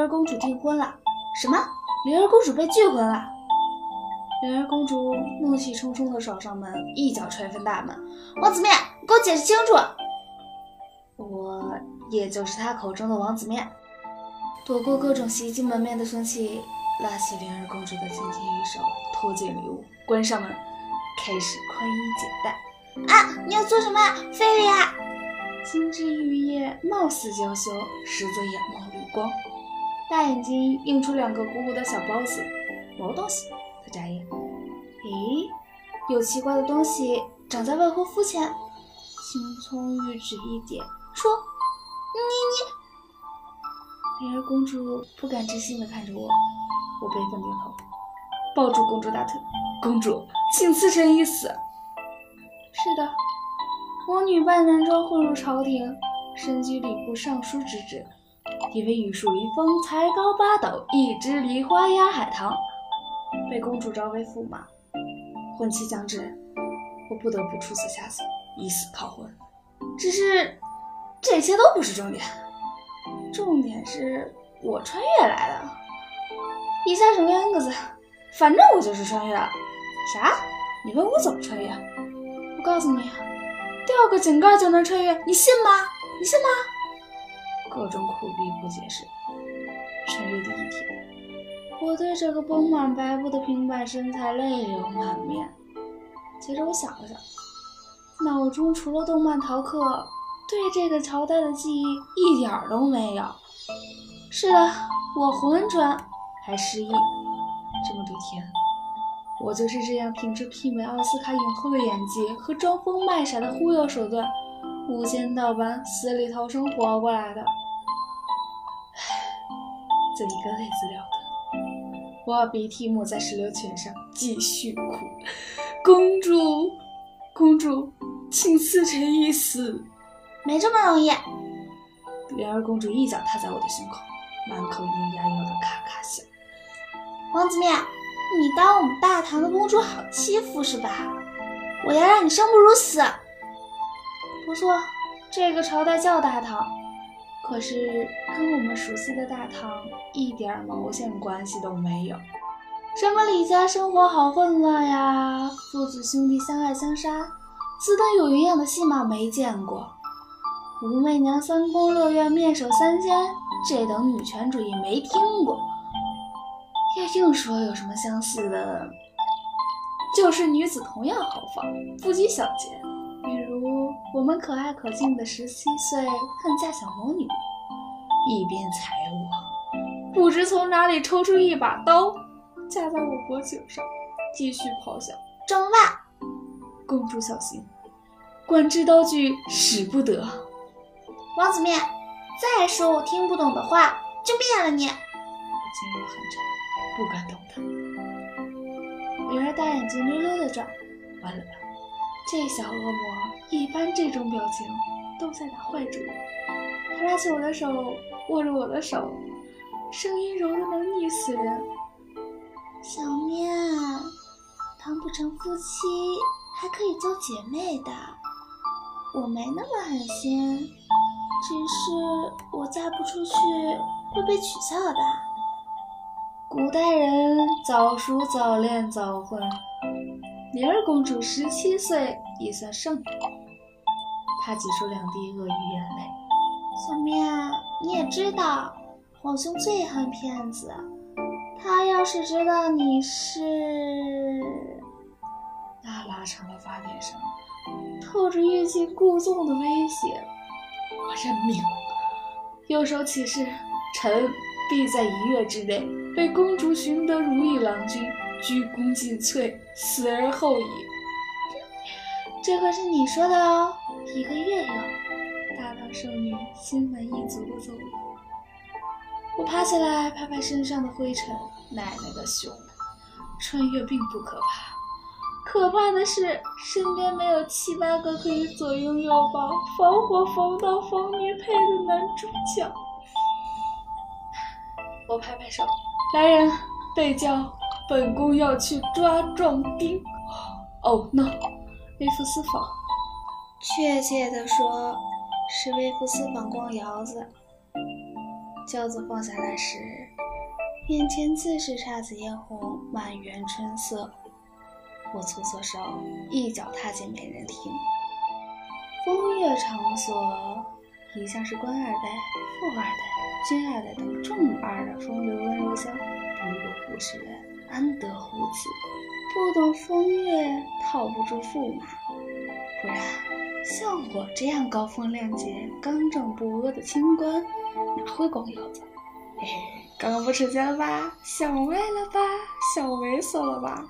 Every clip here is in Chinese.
灵儿公主订婚了。什么？灵儿公主被拒婚了？灵儿公主怒气冲冲地闯上门，一脚踹翻大门。王子面，给我解释清楚！我也就是他口中的王子面。躲过各种袭击门面的凶器，拉起灵儿公主的金天玉手，拖进里屋，关上门，开始宽衣解带。啊！你要做什么？菲菲呀！金枝玉叶貌似娇羞，实则眼冒绿光，大眼睛映出两个鼓鼓的小包子。毛东西？他眨眼。咦，有奇怪的东西长在未婚夫前。青葱玉指一点，说：“你你。”灵儿公主不敢置信地看着我，我悲愤点头，抱住公主大腿。公主，请赐臣一死。是的。我女扮男装混入朝廷，身居礼部尚书之职，因为玉树临风、才高八斗、一枝梨花压海棠，被公主招为驸马。婚期将至，我不得不出此下策，以死抗婚。只是这些都不是重点，重点是我穿越来的。以下省略 n 个字，反正我就是穿越了。啥？你问我怎么穿越？我告诉你。掉个井盖就能穿越，你信吗？你信吗？各种苦逼不解释，穿越的一天，我对这个绷满白布的平板身材泪流满面。接着我想了想，脑中除了动漫逃课，对这个朝代的记忆一点都没有。是的，我浑蠢还失忆。这么多天。我就是这样凭着媲美奥斯卡影后的演技和装疯卖傻的忽悠手段，无间道般死里逃生活过来的。唉，这一个累字了得！我把鼻涕抹在石榴裙上，继续哭。公主，公主，请赐臣一死！没这么容易。莲儿公主一脚踏在我的胸口，满口咿呀呀的咔咔响。王子面。你当我们大唐的公主好欺负是吧？我要让你生不如死！不错，这个朝代叫大唐，可是跟我们熟悉的大唐一点毛线关系都没有。什么李家生活好混乱呀，父子兄弟相爱相杀，此等有营养的戏码没见过。武媚娘三宫六院面首三千，这等女权主义没听过。要硬说有什么相似的，就是女子同样豪放，不拘小节。我们可爱可敬的十七岁恨嫁小魔女，一边踩我，不知从哪里抽出一把刀，架在我脖颈上，继续咆哮：“整吧，公主小心，管制刀具使不得。”王子面，再说我听不懂的话，就灭了你！我噤若寒蝉。不敢动弹。女儿大眼睛溜溜的转，完了，这小恶魔一般这种表情都在打坏主意。他拉起我的手，握着我的手，声音柔的能腻死人。小面，谈不成夫妻，还可以做姐妹的。我没那么狠心，只是我嫁不出去会被取笑的。古代人早熟早恋早婚，莲儿公主十七岁已算盛年。她挤出两滴鳄鱼眼泪。小面，你也知道，皇兄最恨骗子。他要是知道你是……那拉长了发点声，透着欲擒故纵的威胁。我认命，右手起誓，臣必在一月之内。被公主寻得如意郎君，鞠躬尽瘁，死而后已。这可是你说的哦，一个月后，大唐圣女心满意足的走了。我爬起来，拍拍身上的灰尘。奶奶的熊，穿越并不可怕，可怕的是身边没有七八个可以左拥右抱、防火防盗防女配的男主角。我拍拍手。来人，备轿！本宫要去抓壮丁。哦，no，微服私访。确切的说，是微服私访光窑子。轿子放下来时，眼前自是姹紫嫣红，满园春色。我搓搓手，一脚踏进美人厅。风月场所一向是官二代、富二代、军二代等重二的风流温柔乡，不入胡氏人，安得乎此？不懂风月，套不住驸马。不然，像我这样高风亮节、刚正不阿的清官，哪会光腰子？嘿嘿，刚刚不吃惊了吧？想歪了吧？想猥琐了吧？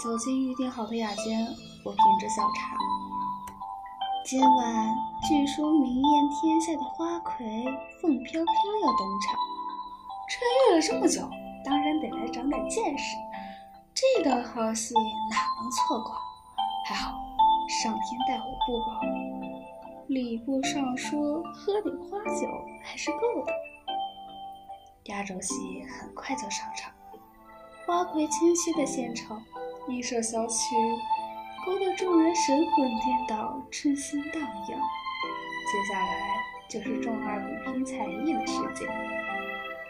走进预定好的雅间，我品着小茶。今晚据说名艳天下的花魁凤飘飘要登场，穿越了这么久，当然得来长点见识。这个好戏哪能错过？还好上天待我不薄，礼部尚书喝点花酒还是够的。压轴戏很快就上场，花魁清晰的献丑，一首小曲勾得众人神魂颠倒，春心荡漾。接下来就是众二比拼才艺的时间，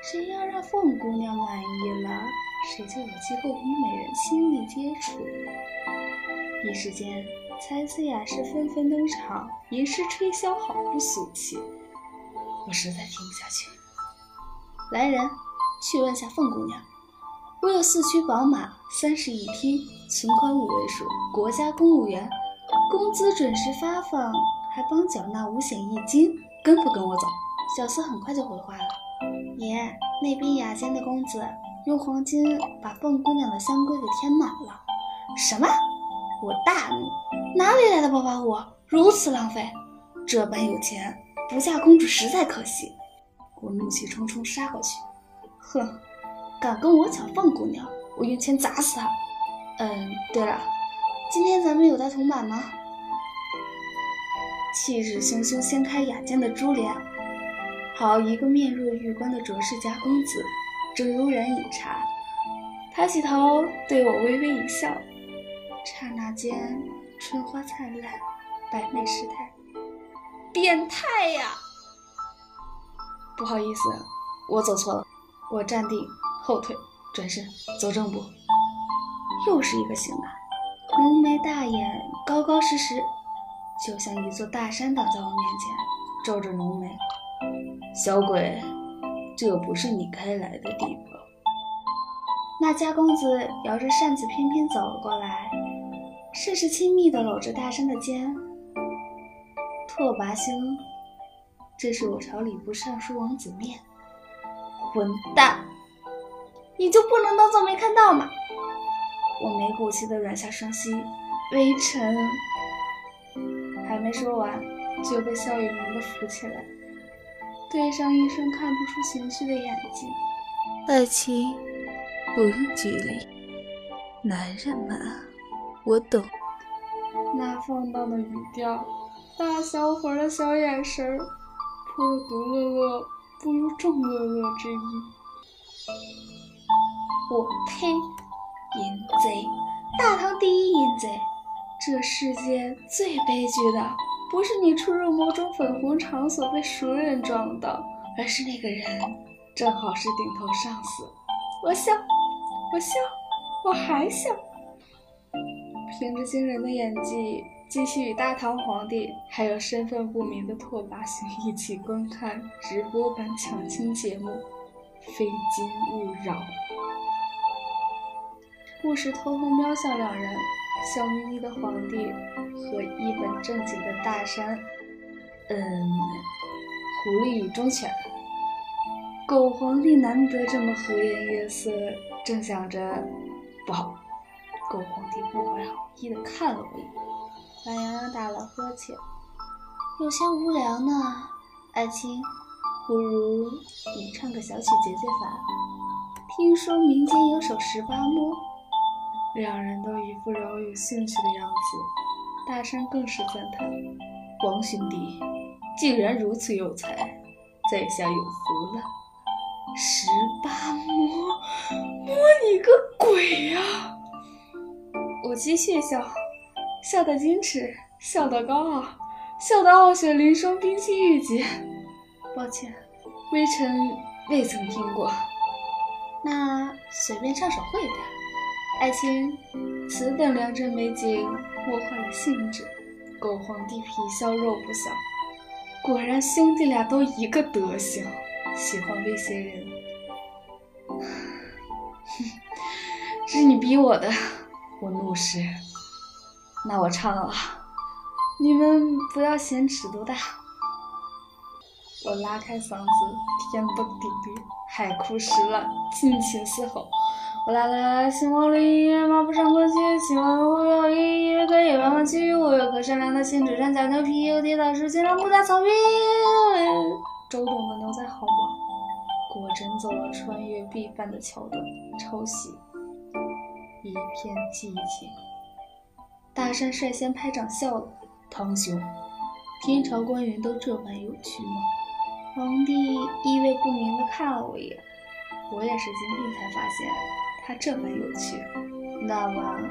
谁要让凤姑娘满意了？谁就有机会与美人亲密接触。一时间，才子雅士纷纷登场，吟诗吹箫，好不俗气。我实在听不下去。来人，去问下凤姑娘，我有四驱宝马，三室一厅，存款五位数，国家公务员，工资准时发放，还帮缴纳五险一金，跟不跟我走？小厮很快就回话了：爷，那边雅间的公子。用黄金把凤姑娘的香闺给填满了。什么？我大怒！哪里来的暴发户，如此浪费！这般有钱，不嫁公主实在可惜。我怒气冲冲杀过去。哼，敢跟我抢凤姑娘，我用钱砸死他！嗯，对了，今天咱们有带铜板吗？气势汹汹掀开雅间的珠帘，好一个面若玉冠的卓氏家公子！正悠然饮茶，抬起头对我微微一笑，刹那间春花灿烂，百媚失态，变态呀！不好意思，我走错了。我站定，后退，转身，走正步。又是一个型男，浓眉大眼，高高实实，就像一座大山挡在我面前，皱着浓眉。小鬼。这不是你该来的地方。那家公子摇着扇子翩翩走了过来，甚是亲密地搂着大山的肩。拓跋兄，这是我朝礼部尚书王子面。混蛋，你就不能当做没看到吗？我没骨气地软下双膝，微臣还没说完，就被笑语蒙地扶起来。对上一双看不出情绪的眼睛，爱情不用距离，男人嘛，我懂。那放荡的语调，大小伙的小眼神，颇有独乐乐不如众乐乐之意。我呸！淫贼，大唐第一淫贼！这世界最悲剧的。不是你出入某种粉红场所被熟人撞到，而是那个人正好是顶头上司。我笑，我笑，我还笑。凭着惊人的演技，继续与大唐皇帝还有身份不明的拓跋兄一起观看直播版抢亲节目，非金勿扰。不时偷偷瞄向两人。笑眯眯的皇帝和一本正经的大山，嗯，狐狸与忠犬。狗皇帝难得这么和颜悦色，正想着，不好，狗皇帝不怀好意的看了我一眼，懒洋洋打了呵欠，有些无聊呢。爱卿，不如你唱个小曲解解烦？听说民间有首十八摸。两人都一副饶有兴趣的样子，大山更是赞叹：“王兄弟，竟然如此有才，在下有福了。”十八摸，摸你个鬼呀！我继续笑，笑得矜持，笑得高傲，笑得傲雪凌霜，冰清玉洁。抱歉，微臣未曾听过。那随便唱首会的。爱卿，此等良辰美景，莫坏了兴致。狗皇帝皮笑肉不笑，果然兄弟俩都一个德行，喜欢威胁人。哼，是你逼我的，我怒视。那我唱了，你们不要嫌尺度大。我拉开嗓子，天崩地裂，海枯石烂，尽情嘶吼。我来来，兴亡里，马不上关去，秦王后有意，越可野蛮万去。我有颗善良的心，只想假牛皮，有铁打石，经常不打草坪。周董的牛仔好吗？果真走了穿越必犯的桥段，抄袭，一片寂静。大山率先拍掌笑了：“堂兄，天朝官员都这般有趣吗？”皇帝意味不明地看了我一眼，我也是今天才发现。他这般有趣，那晚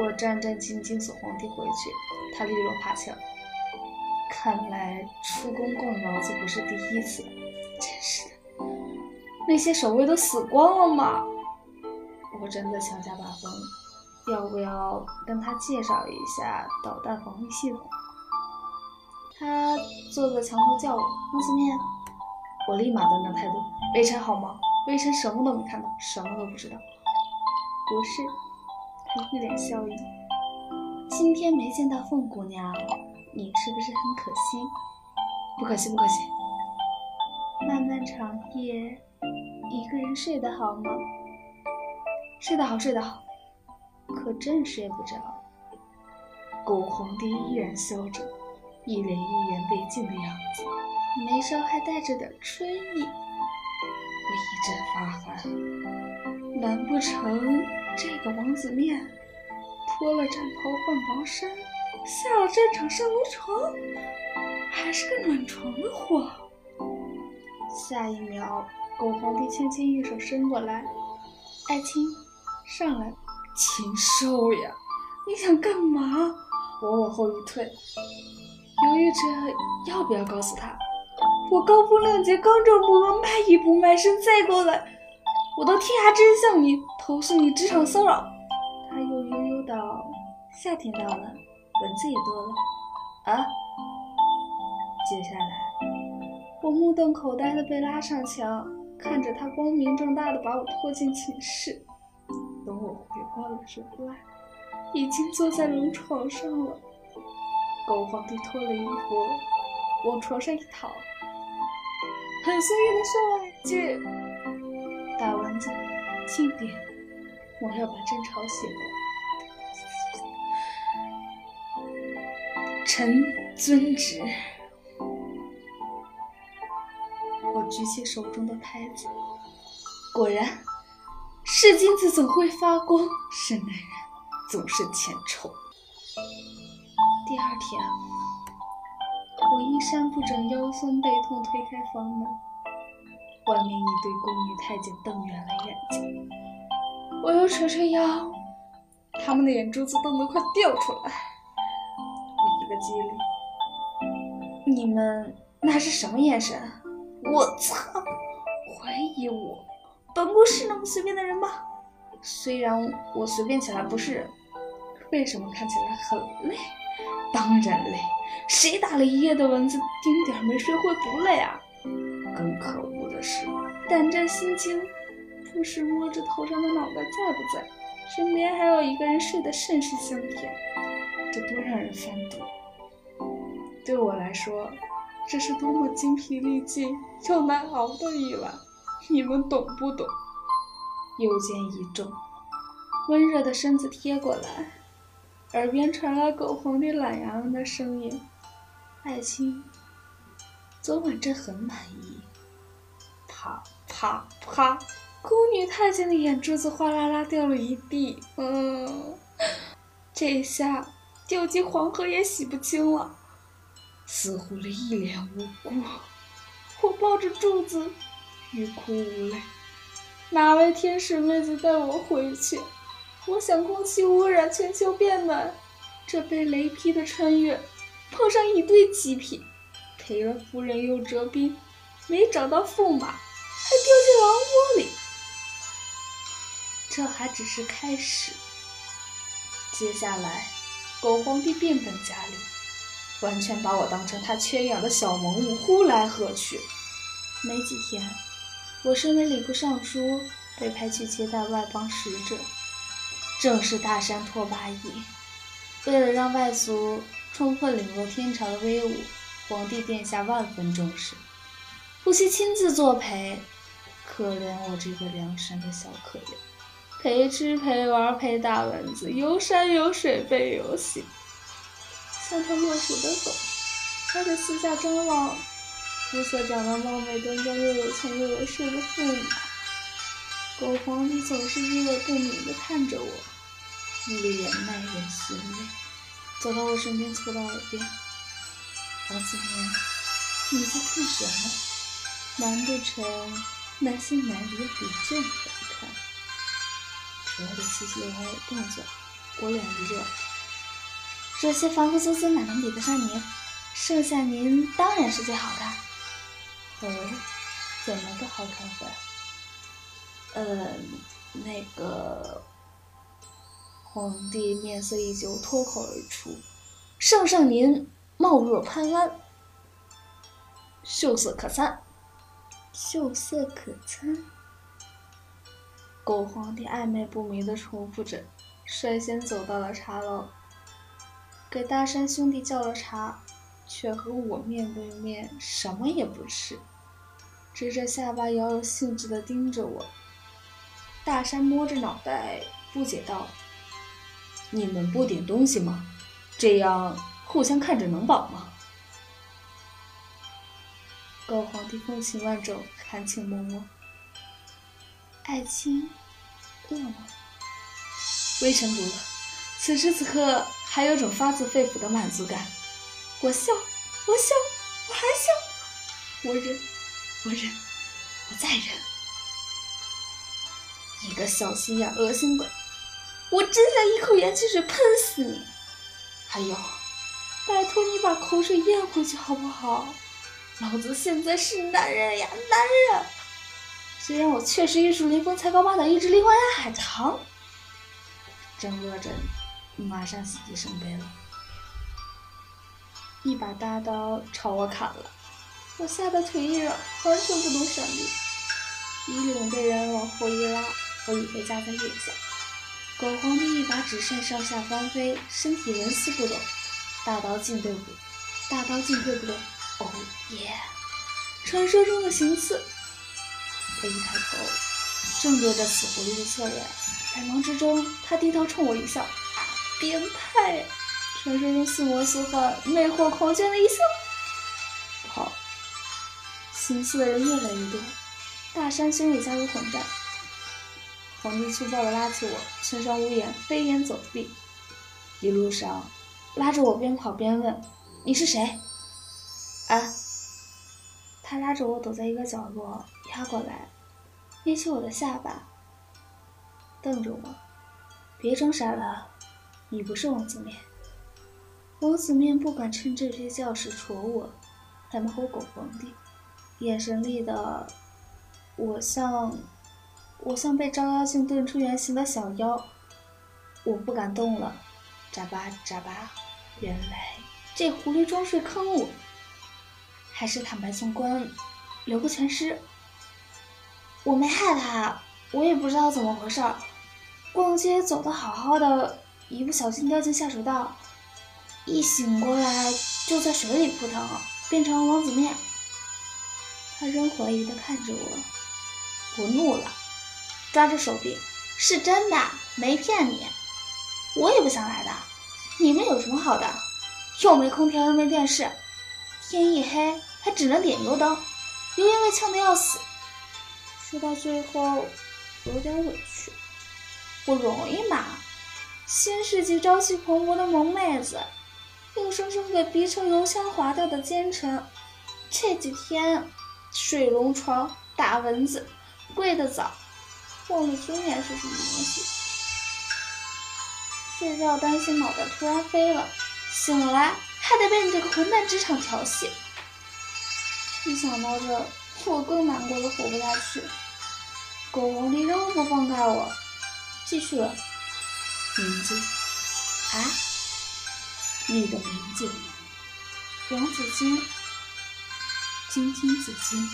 我战战兢兢送皇帝回去，他利落爬墙。看来出宫逛窑子不是第一次，真是的。那些守卫都死光了吗？我真的想加把风，要不要跟他介绍一下导弹防御系统？他坐在墙头叫我王子面，我立马端正态度，微臣好吗？微臣什么都没看到，什么都不知道。不是，他一脸笑意。今天没见到凤姑娘，你是不是很可惜？不可惜，不可惜。漫漫长夜，一个人睡得好吗？睡得好，睡得好。可真睡不着。狗皇帝依然笑着，一脸一言未尽的样子，眉梢还带着点春意。我一阵发寒，难不成这个王子面脱了战袍换薄衫，下了战场上楼床，还是个暖床的货？下一秒，狗皇帝轻轻一手伸过来，爱卿，上来。禽兽呀，你想干嘛？我往后一退，犹豫着要不要告诉他。我高风亮节，刚正不阿，卖艺不卖身。再过来，我到天涯真相你，投诉你职场骚扰。他又悠悠道：“夏天到了，蚊子也多了啊。”接下来，我目瞪口呆的被拉上墙，看着他光明正大的把我拖进寝室。等我回过了神来，已经坐在龙床上了。狗皇帝脱了衣服，往床上一躺。很随意的说了一句：“大蚊子，轻点，我要把朕吵醒了。”臣遵旨。我举起手中的拍子，果然，是金子总会发光，是男人总是欠抽。第二天。我衣衫不整，腰酸背痛，推开房门，外面一堆宫女太监瞪圆了眼睛。我又捶捶腰，他们的眼珠子瞪得快掉出来。我一个机灵，你们那是什么眼神？我操！怀疑我？本宫是那么随便的人吗？虽然我随便起来不是人，为什么看起来很累？当然累，谁打了一夜的蚊子，丁点没睡会不累啊？更可恶的是，胆战心惊，不时摸着头上的脑袋在不在，身边还有一个人睡得甚是香甜，这多让人犯毒！对我来说，这是多么精疲力尽又难熬的一晚，你们懂不懂？右肩一重，温热的身子贴过来。耳边传来狗皇帝懒洋洋的声音：“爱卿，昨晚朕很满意。”啪啪啪，宫女太监的眼珠子哗啦啦掉了一地。嗯，这下掉进黄河也洗不清了。死狐狸一脸无辜，我抱着柱子，欲哭无泪。哪位天使妹子带我回去？我想空气污染，全球变暖。这被雷劈的穿越，碰上一堆极品，赔了夫人又折兵，没找到驸马，还掉进狼窝里。这还只是开始，接下来，狗皇帝变本加厉，完全把我当成他圈养的小萌物，呼来喝去。没几天，我身为礼部尚书，被派去接待外邦使者，正是大山拓跋羿。为了让外族充分领会天朝的威武，皇帝殿下万分重视，不惜亲自作陪。可怜我这个梁山的小可怜。陪吃陪玩陪大蚊子，游山游水被游戏，像条落水的狗，还得四下张望，肤色长得貌美端庄又有钱又有势的驸马。狗皇帝总是意味不明地看着我，脸耐人寻味，走到我身边，凑到耳边：“王子面，你在看什么？难不成那些男人比这好看？”我的气息和动作，我脸一热。这些凡夫俗子哪能比得上您？剩下您当然是最好的。哦，怎么个好看法？呃，那个皇帝面色一旧，脱口而出：“圣上您貌若潘安，秀色可餐。”秀色可餐。狗皇帝暧昧不明的重复着，率先走到了茶楼，给大山兄弟叫了茶，却和我面对面，什么也不吃，直着下巴，饶有兴致的盯着我。大山摸着脑袋，不解道：“你们不点东西吗？这样互相看着能饱吗？”狗皇帝风情万种，含情脉脉。爱卿，饿吗？微臣不饿。此时此刻，还有种发自肺腑的满足感。我笑，我笑，我还笑。我忍，我忍，我再忍。你个小心眼、恶心鬼！我真想一口盐汽水喷死你！还有，拜托你把口水咽回去好不好？老子现在是男人呀，男人！虽然我确实玉树临风，才高八斗，一支梨花压海棠，正乐着，马上喜极生悲了，一把大刀朝我砍了，我吓得腿一软，完全不能闪避，衣领被人往后一拉，我已被夹在腋下。狗皇帝一把纸扇上下翻飞，身体纹丝不动，大刀进退不，大刀进退不动。哦耶！传说中的行刺。我一抬头，正对着死狐狸的侧脸，百忙之中，他低头冲我一笑：“变态！”传说中似魔似幻、魅惑狂狷的一笑。好，行刺的人越来越多，大山兄弟加入混战。皇帝粗暴地拉起我，寸上无眼，飞檐走壁，一路上拉着我边跑边问：“你是谁？”啊。他拉着我躲在一个角落，压过来，捏起我的下巴，瞪着我：“别装傻了，你不是王子面。”王子面不敢趁这些教室戳我，还骂我狗皇帝，眼神里的我像我像被照妖镜炖出原形的小妖，我不敢动了，眨巴眨巴，原来这狐狸装睡坑我。还是坦白从官，留个全尸。我没害他，我也不知道怎么回事儿。逛街走的好好的，一不小心掉进下水道，一醒过来就在水里扑腾，变成了王子面。他仍怀疑的看着我，我怒了，抓着手臂，是真的，没骗你。我也不想来的，你们有什么好的？又没空调，又没电视，天一黑。还只能点油灯，油烟味呛得要死。说到最后，有点委屈。不容易嘛，新世纪朝气蓬勃的萌妹子，硬生生给逼成油腔滑调的奸臣。这几天水龙床、打蚊子、跪的早，忘了尊严是什么东西。睡觉担心脑袋突然飞了，醒来还得被你这个混蛋职场调戏。一想到这，我更难过的活不下去。狗皇帝仍不放开我，继续了。名字啊？你的名字？王子金。晶晶子金，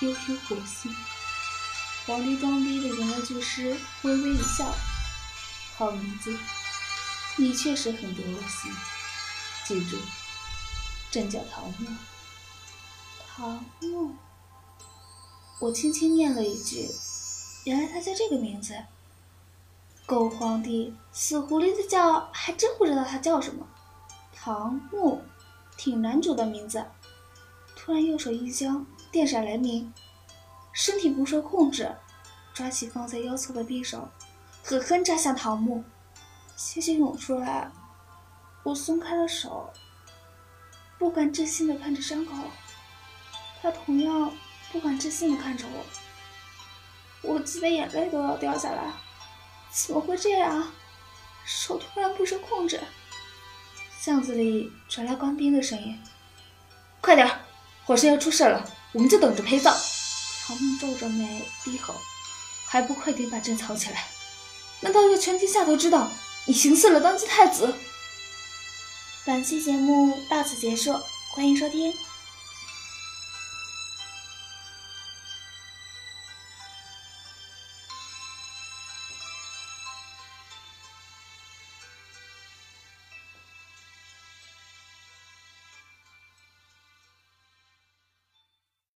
悠悠火星。皇帝装逼的言了句诗，微微一笑。好名字，你确实很得我心。记住，朕叫唐木。唐木。我轻轻念了一句，原来他叫这个名字。狗皇帝，死狐狸的叫，还真不知道他叫什么。唐木，挺男主的名字。突然右手一僵，电闪雷鸣，身体不受控制，抓起放在腰侧的匕首，狠狠扎向桃木。鲜血涌出来，我松开了手，不敢置信的看着伤口。他同样不敢置信的看着我，我急得眼泪都要掉下来。怎么会这样？手突然不受控制。巷子里传来官兵的声音：“快点！”火神要出事了，我们就等着陪葬。唐明皱着眉低吼：“还不快点把朕藏起来？难道要全天下都知道你行刺了当今太子？”本期节目到此结束，欢迎收听。